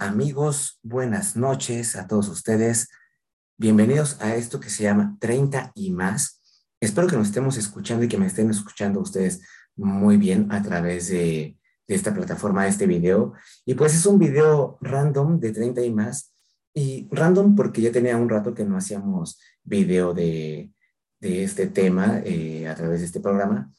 Amigos, buenas noches a todos ustedes. Bienvenidos a esto que se llama 30 y más. Espero que nos estemos escuchando y que me estén escuchando ustedes muy bien a través de, esta plataforma, de este video. Y pues es un video random de 30 y más. Y random porque ya tenía un rato que no hacíamos video de, este tema eh, a través de este programa,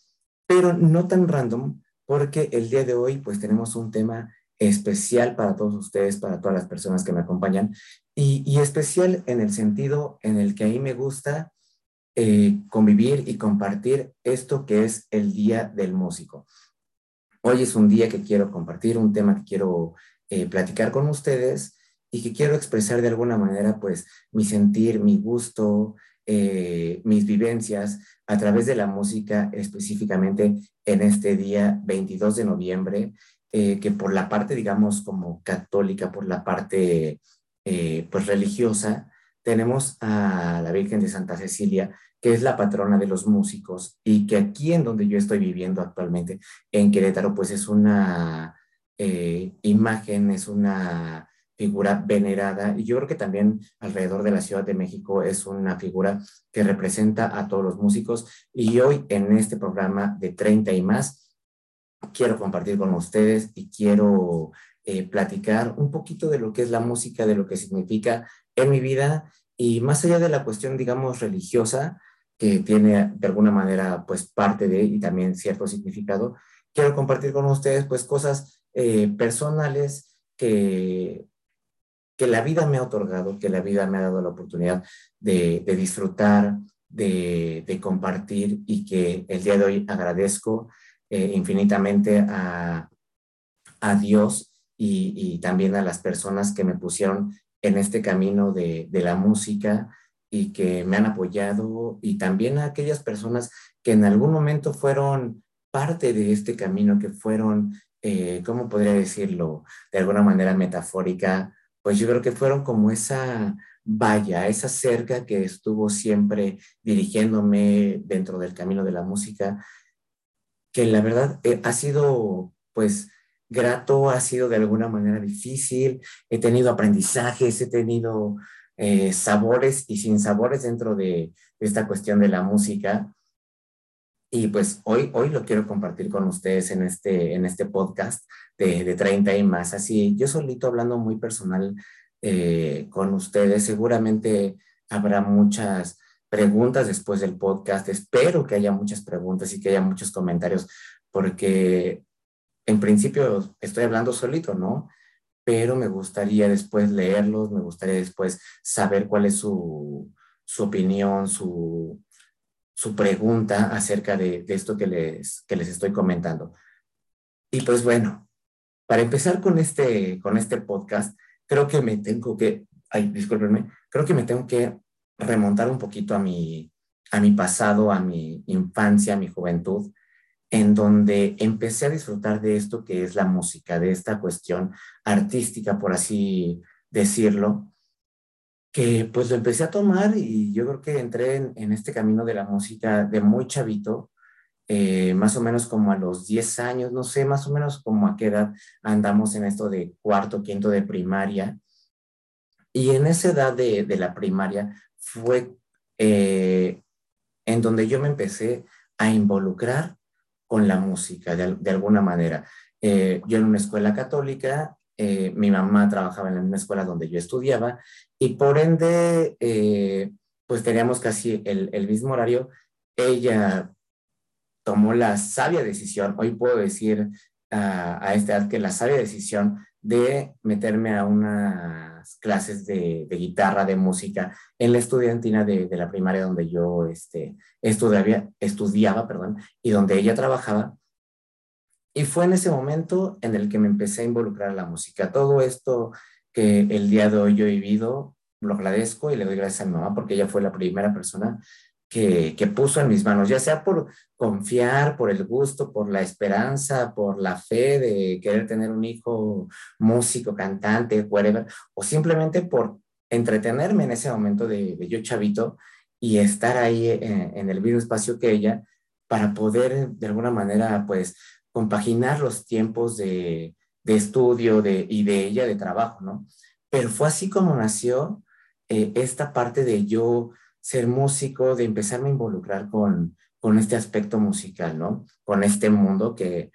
pero no tan random porque el día de hoy pues tenemos un tema especial para todos ustedes, para todas las personas que me acompañan, y, especial en el sentido en el que a mí me gusta eh, convivir y compartir esto que es el Día del Músico. Hoy es un día que quiero compartir, un tema que quiero eh, platicar con ustedes y que quiero expresar de alguna manera, pues, mi sentir, mi gusto, eh, mis vivencias a través de la música, específicamente en este día 22 de noviembre, eh, que por la parte, digamos, como católica, por la parte, eh, pues, religiosa, tenemos a la Virgen de Santa Cecilia, que es la patrona de los músicos y que aquí en donde yo estoy viviendo actualmente, en Querétaro, pues es una eh, imagen, es una figura venerada. Y yo creo que también alrededor de la Ciudad de México es una figura que representa a todos los músicos. Y hoy en este programa de 30 y más quiero compartir con ustedes y quiero eh, platicar un poquito de lo que es la música, de lo que significa en mi vida y más allá de la cuestión, digamos, religiosa, que tiene de alguna manera pues parte de y también cierto significado, quiero compartir con ustedes pues cosas eh, personales que, que la vida me ha otorgado, que la vida me ha dado la oportunidad de, de disfrutar, de, de, compartir y que el día de hoy agradezco eh, infinitamente a, a Dios y, también a las personas que me pusieron en este camino de, de, la música y que me han apoyado y también a aquellas personas que en algún momento fueron parte de este camino, que fueron, eh, ¿cómo podría decirlo? De alguna manera metafórica, pues yo creo que fueron como esa valla, esa cerca que estuvo siempre dirigiéndome dentro del camino de la música que la verdad eh, ha sido pues grato, ha sido de alguna manera difícil, he tenido aprendizajes, he tenido eh, sabores y sin sabores dentro de, esta cuestión de la música. Y pues hoy, hoy lo quiero compartir con ustedes en este, en este podcast de, de 30 y más. Así, yo solito hablando muy personal eh, con ustedes, seguramente habrá muchas preguntas después del podcast. Espero que haya muchas preguntas y que haya muchos comentarios, porque en principio estoy hablando solito, ¿no? Pero me gustaría después leerlos, me gustaría después saber cuál es su, su opinión, su, su pregunta acerca de, de, esto que les, que les estoy comentando. Y pues bueno, para empezar con este, con este podcast, creo que me tengo que, ay, discúlpenme, creo que me tengo que remontar un poquito a mi, a mi pasado, a mi infancia, a mi juventud, en donde empecé a disfrutar de esto que es la música, de esta cuestión artística, por así decirlo, que pues lo empecé a tomar y yo creo que entré en, este camino de la música de muy chavito, eh, más o menos como a los 10 años, no sé, más o menos como a qué edad andamos en esto de cuarto, quinto de primaria. Y en esa edad de, de la primaria fue eh, en donde yo me empecé a involucrar con la música de, alguna manera. Eh, yo en una escuela católica, eh, mi mamá trabajaba en una escuela donde yo estudiaba y por ende, pues teníamos casi el, mismo horario. Ella tomó la sabia decisión, hoy puedo decir a esta edad que la sabia decisión de meterme a unas clases de, guitarra, de música, en la estudiantina de, la primaria donde yo este, estudiaba, estudiaba perdón, y donde ella trabajaba. Y fue en ese momento en el que me empecé a involucrar en la música. Todo esto que el día de hoy yo he vivido, lo agradezco y le doy gracias a mi mamá porque ella fue la primera persona que, puso en mis manos, ya sea por confiar, por el gusto, por la esperanza, por la fe de querer tener un hijo músico, cantante, whatever, o simplemente por entretenerme en ese momento de, yo chavito y estar ahí en, el mismo espacio que ella para poder de alguna manera pues compaginar los tiempos de, estudio y de ella de trabajo, ¿no? Pero fue así como nació eh, esta parte de yo ser músico, de empezarme a involucrar con, con este aspecto musical, ¿no? Con este mundo que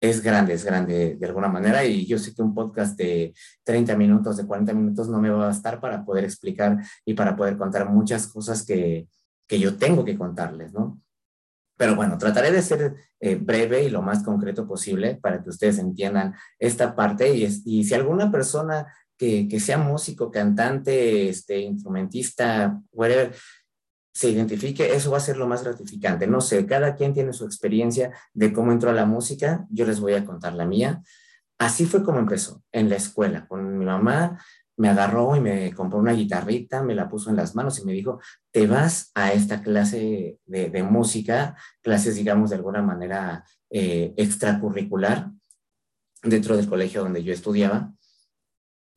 es grande, es grande de alguna manera y yo sé que un podcast de 30 minutos, de 40 minutos no me va a bastar para poder explicar y para poder contar muchas cosas que, que yo tengo que contarles, ¿no? Pero bueno, trataré de ser eh, breve y lo más concreto posible para que ustedes entiendan esta parte y, y si alguna persona que, que, sea músico, cantante, este, instrumentista, whatever, se identifique, eso va a ser lo más gratificante. No sé, cada quien tiene su experiencia de cómo entró a la música, yo les voy a contar la mía. Así fue como empezó, en la escuela, con mi mamá, me agarró y me compró una guitarrita, me la puso en las manos y me dijo, te vas a esta clase de, música, clases, digamos, de alguna manera eh, extracurricular dentro del colegio donde yo estudiaba.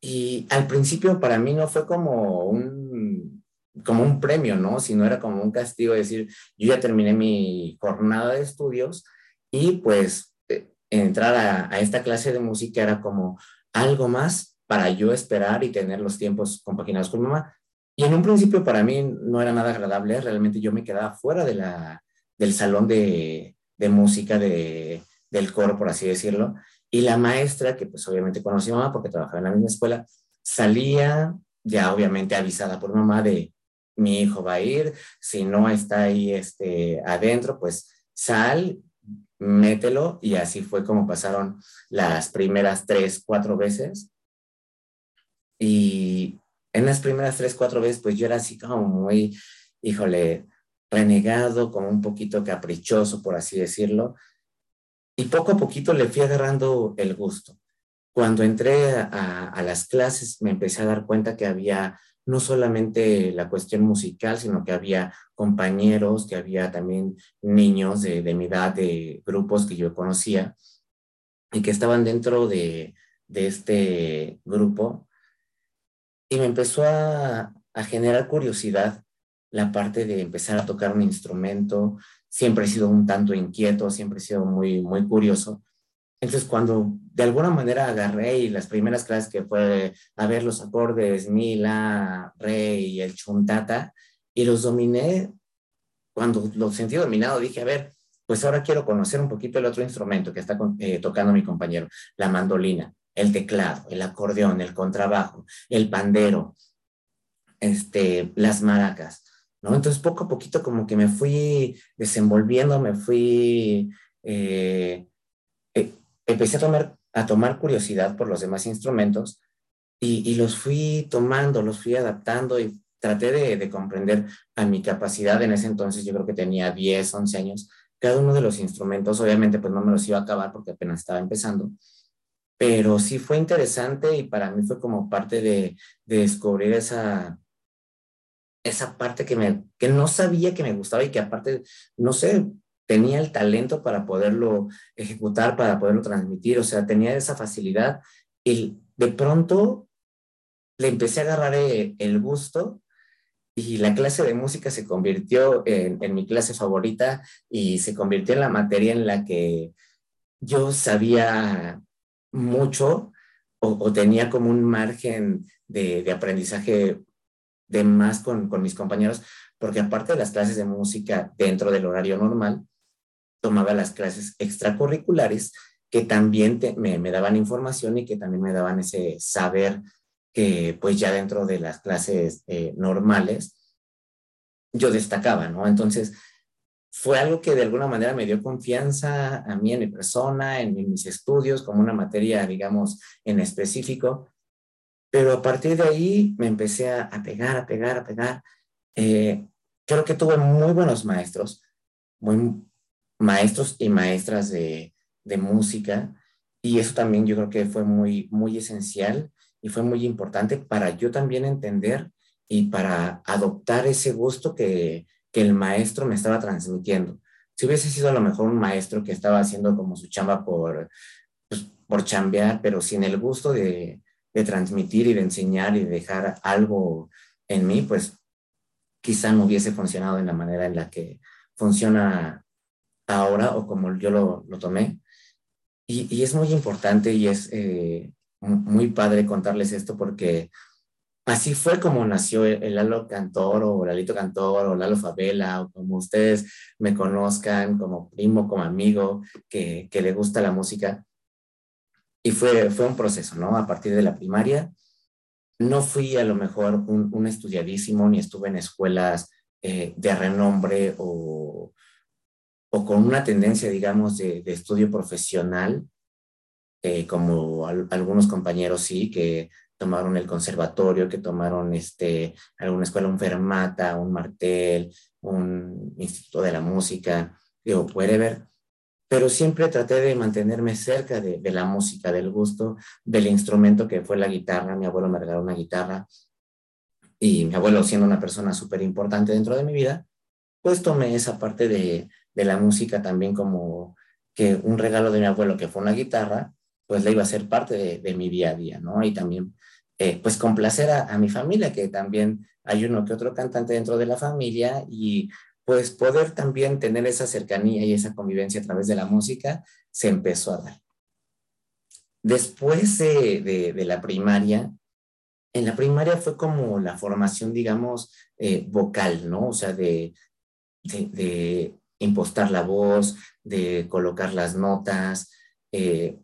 Y al principio para mí no fue como un, como un premio, ¿no? Sino era como un castigo, decir, yo ya terminé mi jornada de estudios y pues eh, entrar a, a esta clase de música era como algo más para yo esperar y tener los tiempos compaginados con mamá. Y en un principio para mí no era nada agradable, realmente yo me quedaba fuera de la, del salón de, de música de, del coro, por así decirlo, y la maestra, que pues obviamente conocí a mamá porque trabajaba en la misma escuela, salía ya obviamente avisada por mamá de mi hijo va a ir, si no está ahí este, adentro, pues sal, mételo, y así fue como pasaron las primeras tres, cuatro veces y en las primeras tres, cuatro veces, pues yo era así como muy, híjole, renegado, como un poquito caprichoso, por así decirlo. Y poco a poquito le fui agarrando el gusto. Cuando entré a, las clases me empecé a dar cuenta que había no solamente la cuestión musical, sino que había compañeros, que había también niños de, mi edad, de grupos que yo conocía, y que estaban dentro de, este grupo y me empezó a generar curiosidad la parte de empezar a tocar un instrumento. Siempre he sido un tanto inquieto, siempre he sido muy, muy curioso. Entonces, cuando de alguna manera agarré y las primeras clases que fue a ver los acordes, mi, la, re y el chuntata, y los dominé, cuando los sentí dominado, dije, a ver, pues ahora quiero conocer un poquito el otro instrumento que está eh, tocando mi compañero, la mandolina el teclado, el acordeón, el contrabajo, el pandero, este, las maracas, ¿no? Entonces poco a poquito como que me fui desenvolviendo, me fui, eh, eh, empecé a tomar, a tomar curiosidad por los demás instrumentos y, los fui tomando, los fui adaptando y traté de, de, comprender a mi capacidad. En ese entonces yo creo que tenía 10, 11 años. Cada uno de los instrumentos, obviamente, pues no me los iba a acabar porque apenas estaba empezando, pero sí fue interesante y para mí fue como parte de, descubrir esa, esa parte que, me, que no sabía que me gustaba y que aparte, no sé, tenía el talento para poderlo ejecutar, para poderlo transmitir, o sea, tenía esa facilidad. Y de pronto le empecé a agarrar eh, el gusto y la clase de música se convirtió en, en mi clase favorita y se convirtió en la materia en la que yo sabía mucho o, tenía como un margen de, aprendizaje de más con, mis compañeros, porque aparte de las clases de música dentro del horario normal, tomaba las clases extracurriculares que también me, daban información y que también me daban ese saber que pues ya dentro de las clases eh, normales yo destacaba, ¿no? Entonces, fue algo que de alguna manera me dio confianza a mí en mi persona, en, mis estudios, como una materia, digamos, en específico. Pero a partir de ahí me empecé a, pegar, a pegar, a pegar. Eh, creo que tuve muy buenos maestros, muy maestros y maestras de, de música. Y eso también yo creo que fue muy, muy esencial y fue muy importante para yo también entender y para adoptar ese gusto que, que el maestro me estaba transmitiendo. Si hubiese sido a lo mejor un maestro que estaba haciendo como su chamba por, pues, por chambear, pero sin el gusto de, transmitir y de enseñar y de dejar algo en mí, pues quizá no hubiese funcionado en la manera en la que funciona ahora o como yo lo, tomé. y, es muy importante y es eh, muy padre contarles esto porque así fue como nació el, Lalo Cantor o Lalito Cantor o Lalo Favela o como ustedes me conozcan como primo, como amigo que le gusta la música. Y fue, fue un proceso, ¿no? A partir de la primaria. No fui a lo mejor un, un estudiadísimo ni estuve en escuelas eh, de renombre o, o, con una tendencia, digamos, de, de estudio profesional, eh, como algunos compañeros sí, que tomaron el conservatorio, que tomaron este, alguna escuela, un Fermata, un Martel, un Instituto de la Música, o whatever, pero siempre traté de mantenerme cerca de, la música, del gusto, del instrumento que fue la guitarra. Mi abuelo me regaló una guitarra y mi abuelo siendo una persona súper importante dentro de mi vida, pues tomé esa parte de, la música también como que un regalo de mi abuelo que fue una guitarra, pues le iba a ser parte de, de mi día a día, ¿no? Y también, eh, pues complacer a, a, mi familia, que también hay uno que otro cantante dentro de la familia y pues poder también tener esa cercanía y esa convivencia a través de la música se empezó a dar. Después de, de, la primaria, en la primaria fue como la formación, digamos, eh, vocal, ¿no? O sea, de, de, de, impostar la voz, de colocar las notas. Eh,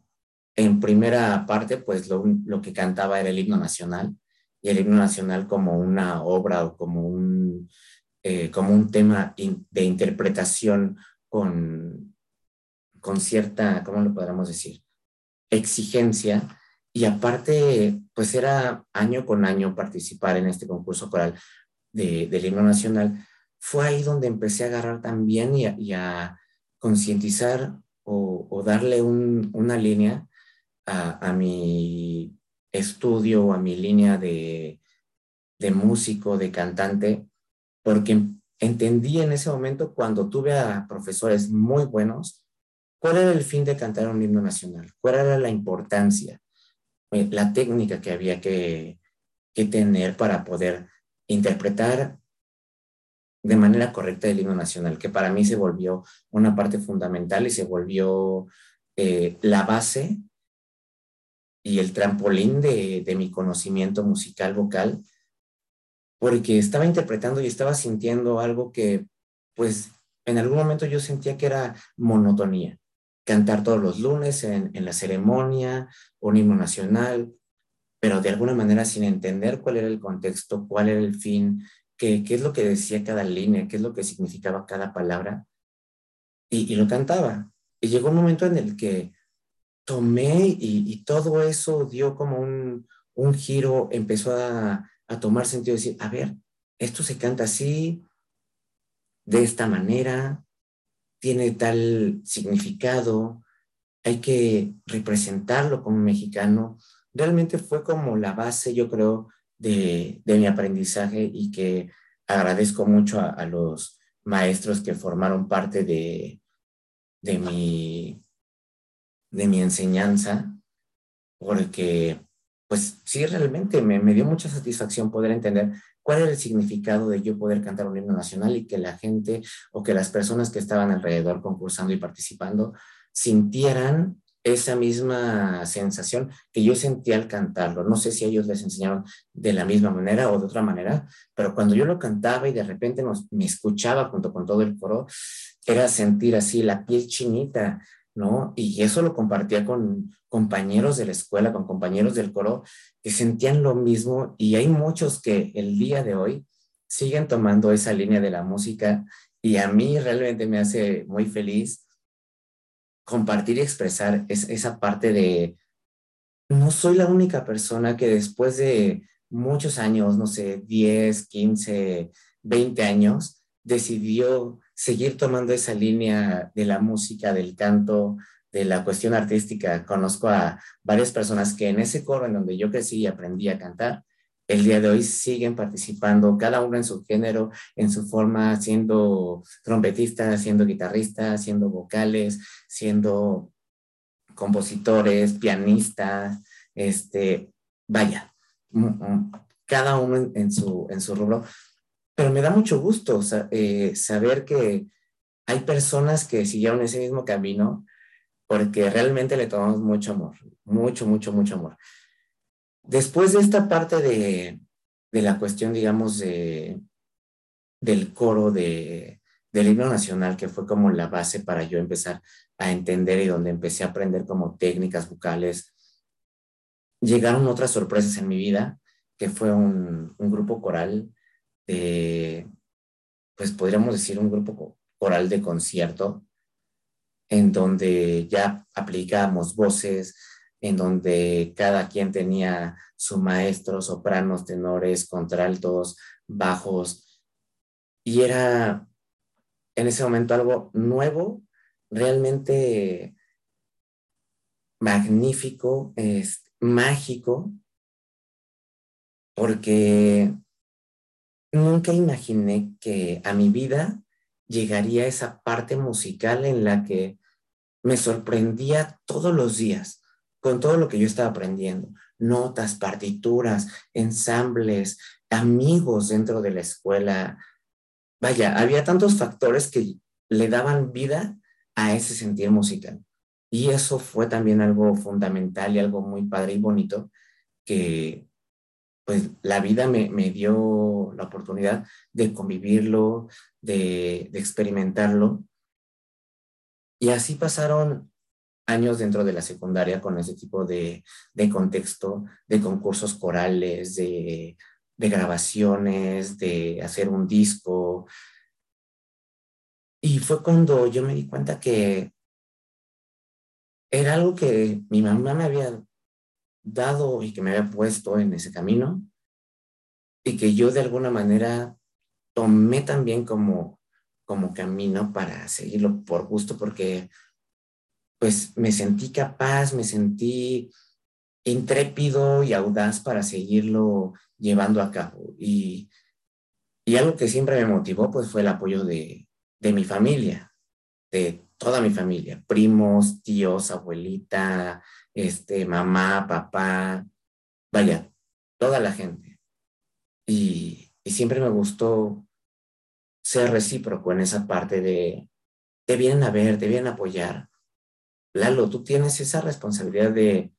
en primera parte, pues lo, lo, que cantaba era el himno nacional, y el himno nacional como una obra o como un, eh, como un tema de interpretación con, con cierta, ¿cómo lo podríamos decir? Exigencia. Y aparte, pues era año con año participar en este concurso coral de, del himno nacional. Fue ahí donde empecé a agarrar también y a, concientizar o, o, darle un, una línea a, mi estudio, a mi línea de, de músico, de cantante, porque entendí en ese momento cuando tuve a profesores muy buenos, cuál era el fin de cantar un himno nacional, cuál era la importancia, eh, la técnica que había que, que tener para poder interpretar de manera correcta el himno nacional, que para mí se volvió una parte fundamental y se volvió eh, la base y el trampolín de, de mi conocimiento musical vocal porque estaba interpretando y estaba sintiendo algo que, pues, en algún momento yo sentía que era monotonía. Cantar todos los lunes en, en la ceremonia, un himno nacional, pero de alguna manera sin entender cuál era el contexto, cuál era el fin, qué, qué es lo que decía cada línea, qué es lo que significaba cada palabra, y, y lo cantaba. Y llegó un momento en el que tomé y, y todo eso dio como un, un giro, empezó a, a tomar sentido, decir, a ver, esto se canta así, de esta manera, tiene tal significado, hay que representarlo como mexicano. Realmente fue como la base, yo creo, de, de mi aprendizaje y que agradezco mucho a, los maestros que formaron parte de, de, mi, de mi enseñanza, porque pues sí, realmente me, me, dio mucha satisfacción poder entender cuál era el significado de yo poder cantar un himno nacional y que la gente o que las personas que estaban alrededor concursando y participando sintieran esa misma sensación que yo sentía al cantarlo. No sé si ellos les enseñaron de la misma manera o de otra manera, pero cuando yo lo cantaba y de repente nos, me escuchaba junto con todo el coro, era sentir así la piel chinita, ¿no? Y eso lo compartía con compañeros de la escuela, con compañeros del coro, que sentían lo mismo y hay muchos que el día de hoy siguen tomando esa línea de la música y a mí realmente me hace muy feliz compartir y expresar es, esa parte de, no soy la única persona que después de muchos años, no sé, 10, 15, 20 años, decidió seguir tomando esa línea de la música, del canto, de la cuestión artística. Conozco a varias personas que en ese coro en donde yo crecí y aprendí a cantar, el día de hoy siguen participando, cada uno en su género, en su forma, siendo trompetistas, siendo guitarristas, siendo vocales, siendo compositores, pianistas, este, vaya, mm, mm, cada uno en, su, en su rubro, pero me da mucho gusto eh, saber que hay personas que siguieron ese mismo camino porque realmente le tomamos mucho amor, mucho, mucho, mucho amor. Después de esta parte de, de la cuestión, digamos, de, del coro de, del himno nacional, que fue como la base para yo empezar a entender y donde empecé a aprender como técnicas vocales, llegaron otras sorpresas en mi vida, que fue un, un grupo coral pues podríamos decir un grupo coral de concierto, en donde ya aplicábamos voces, en donde cada quien tenía su maestro, sopranos, tenores, contraltos, bajos, y era en ese momento algo nuevo, realmente magnífico, es, mágico, porque nunca imaginé que a mi vida llegaría esa parte musical en la que me sorprendía todos los días con todo lo que yo estaba aprendiendo, notas, partituras, ensambles, amigos dentro de la escuela. Vaya, había tantos factores que le daban vida a ese sentir musical. Y eso fue también algo fundamental y algo muy padre y bonito que pues la vida me, dio la oportunidad de convivirlo, de, experimentarlo. Y así pasaron años dentro de la secundaria con ese tipo de, contexto, de concursos corales, de, de, grabaciones, de hacer un disco. Y fue cuando yo me di cuenta que era algo que mi mamá me había dado y que me había puesto en ese camino y que yo de alguna manera tomé también como, como camino para seguirlo por gusto porque pues me sentí capaz, me sentí intrépido y audaz para seguirlo llevando a cabo. Y, y algo que siempre me motivó pues fue el apoyo de, de mi familia, de toda mi familia, primos, tíos, abuelita, este, mamá, papá, vaya, toda la gente. Y, siempre me gustó ser recíproco en esa parte de, te vienen a ver, te vienen a apoyar. Lalo, tú tienes esa responsabilidad de,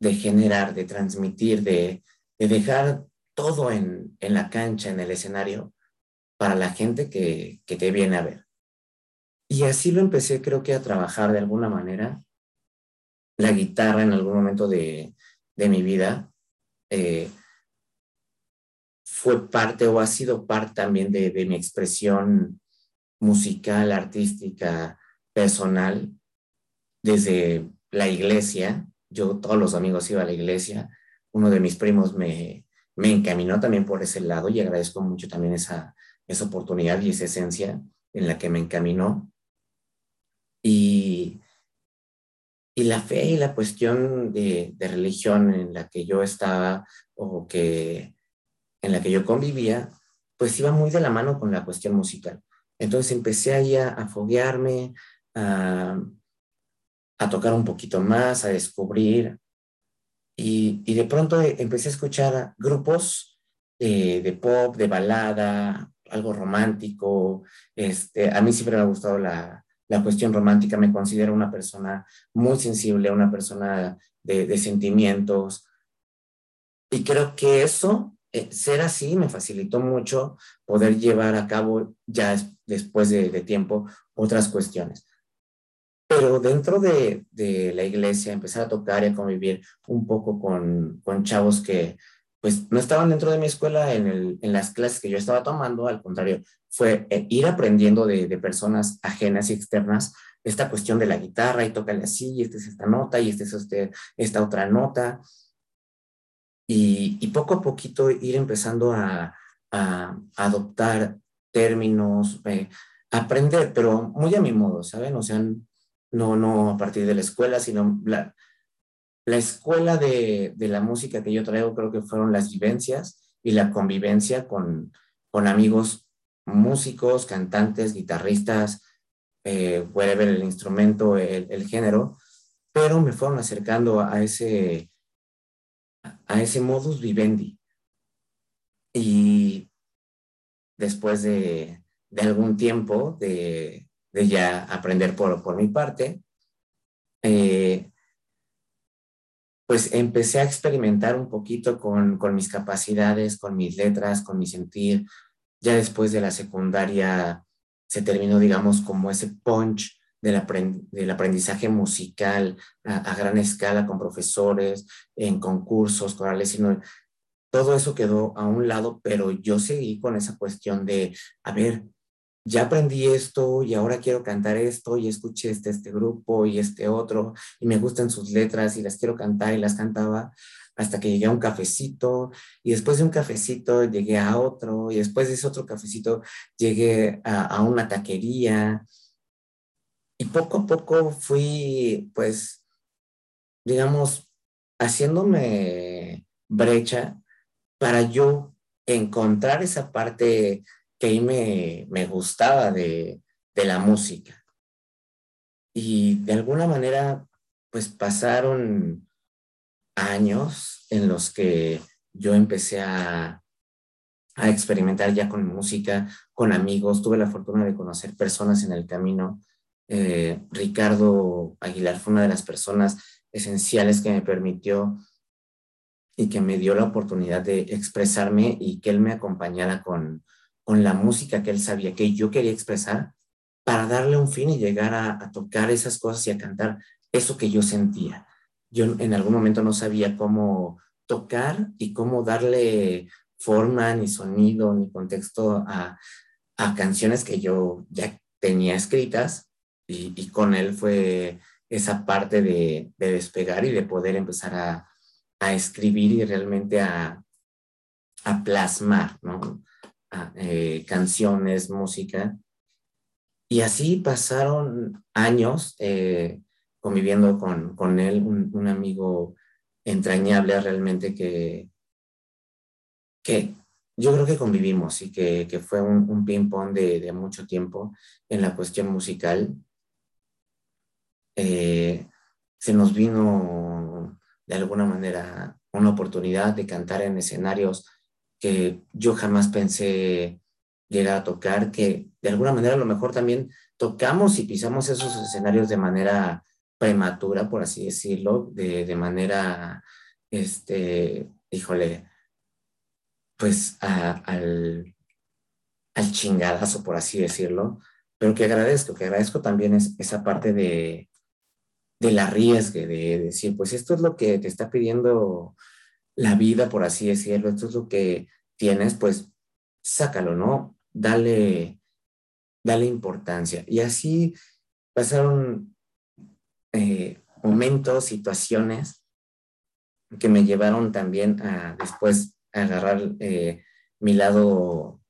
de generar, de transmitir, de, de dejar todo en, en, la cancha, en el escenario, para la gente que, que te viene a ver. Y así lo empecé, creo que a trabajar de alguna manera la guitarra en algún momento de, mi vida. Eh, fue parte o ha sido parte también de, mi expresión musical, artística, personal, desde la iglesia. Yo todos los amigos iba a la iglesia. Uno de mis primos me, me encaminó también por ese lado y agradezco mucho también esa, esa oportunidad y esa esencia en la que me encaminó. Y y la fe y la cuestión de, religión en la que yo estaba o que en la que yo convivía, pues iba muy de la mano con la cuestión musical. Entonces empecé ahí a, a foguearme, a, tocar un poquito más, a descubrir. Y, de pronto empecé a escuchar grupos de pop, de balada, algo romántico. Este, a mí siempre me ha gustado la, la cuestión romántica, me considero una persona muy sensible, una persona de, sentimientos. Y creo que eso, eh, ser así, me facilitó mucho poder llevar a cabo ya después de, tiempo otras cuestiones. Pero dentro de, la iglesia, empezar a tocar y a convivir un poco con, con chavos que pues no estaban dentro de mi escuela en, las clases que yo estaba tomando, al contrario, fue eh, ir aprendiendo de, personas ajenas y externas esta cuestión de la guitarra y tócale así, y esta es esta nota, y esta es este, esta otra nota. Y, poco a poquito ir empezando a, adoptar términos, eh, aprender, pero muy a mi modo, ¿saben? O sea, no, no a partir de la escuela, sino la, la escuela de, la música que yo traigo creo que fueron las vivencias y la convivencia con, amigos músicos, cantantes, guitarristas, eh, ver el instrumento, el, género, pero me fueron acercando a ese, a ese modus vivendi. Y después de, algún tiempo de, ya aprender por, por mi parte, eh, pues empecé a experimentar un poquito con, con mis capacidades, con mis letras, con mi sentir. Ya después de la secundaria se terminó, digamos, como ese punch del, aprendizaje musical a, gran escala con profesores, en concursos, corales, sino todo eso quedó a un lado, pero yo seguí con esa cuestión de, a ver, ya aprendí esto y ahora quiero cantar esto y escuché este, este grupo y este otro y me gustan sus letras y las quiero cantar y las cantaba hasta que llegué a un cafecito y después de un cafecito llegué a otro y después de ese otro cafecito llegué a, a una taquería y poco a poco fui pues digamos haciéndome brecha para yo encontrar esa parte que ahí me, me gustaba de, de la música. Y de alguna manera, pues pasaron años en los que yo empecé a, a experimentar ya con música, con amigos. Tuve la fortuna de conocer personas en el camino. Eh, Ricardo Aguilar fue una de las personas esenciales que me permitió y que me dio la oportunidad de expresarme y que él me acompañara con, con la música que él sabía que yo quería expresar para darle un fin y llegar a, tocar esas cosas y a cantar eso que yo sentía. Yo en algún momento no sabía cómo tocar y cómo darle forma, ni sonido, ni contexto a, canciones que yo ya tenía escritas y, con él fue esa parte de, despegar y de poder empezar a, escribir y realmente a, plasmar, ¿no? Eh, canciones, música. Y así pasaron años eh, conviviendo con, con él, un, amigo entrañable realmente que, que yo creo que convivimos y que, que fue un, ping-pong de, mucho tiempo en la cuestión musical. Eh, se nos vino de alguna manera una oportunidad de cantar en escenarios que yo jamás pensé llegar a tocar, que de alguna manera a lo mejor también tocamos y pisamos esos escenarios de manera prematura, por así decirlo, de, de manera, este, híjole, pues al, al chingadazo, por así decirlo, pero que agradezco, que agradezco también es, esa parte de, del arriesgue, de decir, pues esto es lo que te está pidiendo la vida, por así decirlo, esto es lo que tienes, pues sácalo, ¿no? Dale, dale importancia. Y así pasaron eh, momentos, situaciones que me llevaron también a después agarrar eh, mi lado,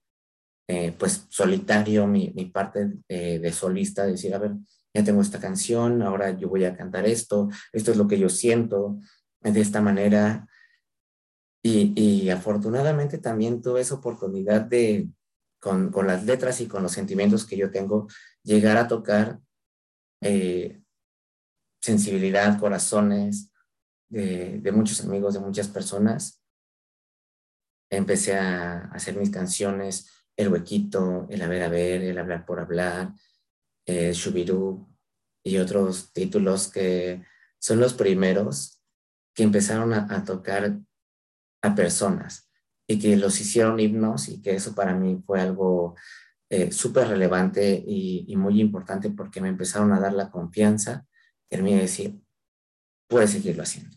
eh, pues solitario, mi, mi parte de solista, decir, a ver, ya tengo esta canción, ahora yo voy a cantar esto, esto es lo que yo siento, de esta manera, y, afortunadamente también tuve esa oportunidad de, con, con, las letras y con los sentimientos que yo tengo, llegar a tocar eh, sensibilidad, corazones de, de, muchos amigos, de muchas personas. Empecé a hacer mis canciones, El Huequito, El Haber a Ver, El Hablar por Hablar, eh, Shubirú y otros títulos que son los primeros que empezaron a, tocar a personas y que los hicieron himnos y que eso para mí fue algo eh, súper relevante y, muy importante porque me empezaron a dar la confianza mí de decir, puedes seguirlo haciendo.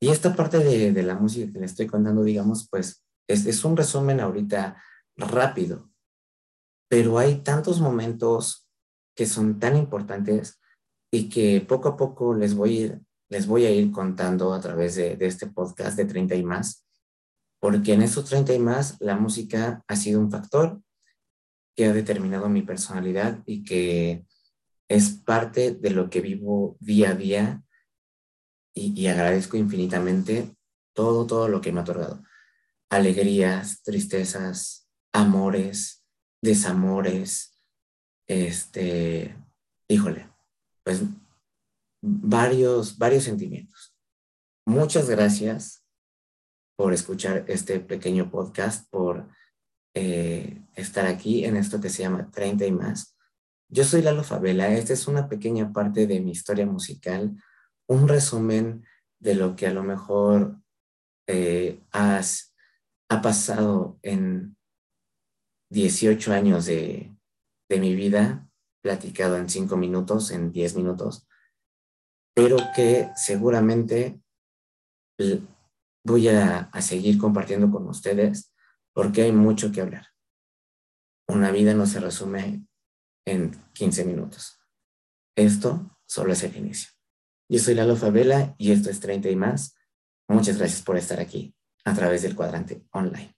Y esta parte de, de, la música que le estoy contando, digamos, pues es, es un resumen ahorita rápido, pero hay tantos momentos que son tan importantes y que poco a poco les voy a ir les voy a ir contando a través de, este podcast de 30 y más, porque en estos 30 y más la música ha sido un factor que ha determinado mi personalidad y que es parte de lo que vivo día a día y, y agradezco infinitamente todo, todo lo que me ha otorgado. Alegrías, tristezas, amores, desamores, este, híjole, pues varios, varios sentimientos. Muchas gracias por escuchar este pequeño podcast, por eh, estar aquí en esto que se llama 30 y más. Yo soy Lalo Favela. Esta es una pequeña parte de mi historia musical, un resumen de lo que a lo mejor eh, has, ha pasado en 18 años de, mi vida, platicado en 5 minutos, en 10 minutos, pero que seguramente voy a, a seguir compartiendo con ustedes porque hay mucho que hablar. Una vida no se resume en 15 minutos. Esto solo es el inicio. Yo soy Lalo Favela y esto es 30 y más. Muchas gracias por estar aquí a través del cuadrante online.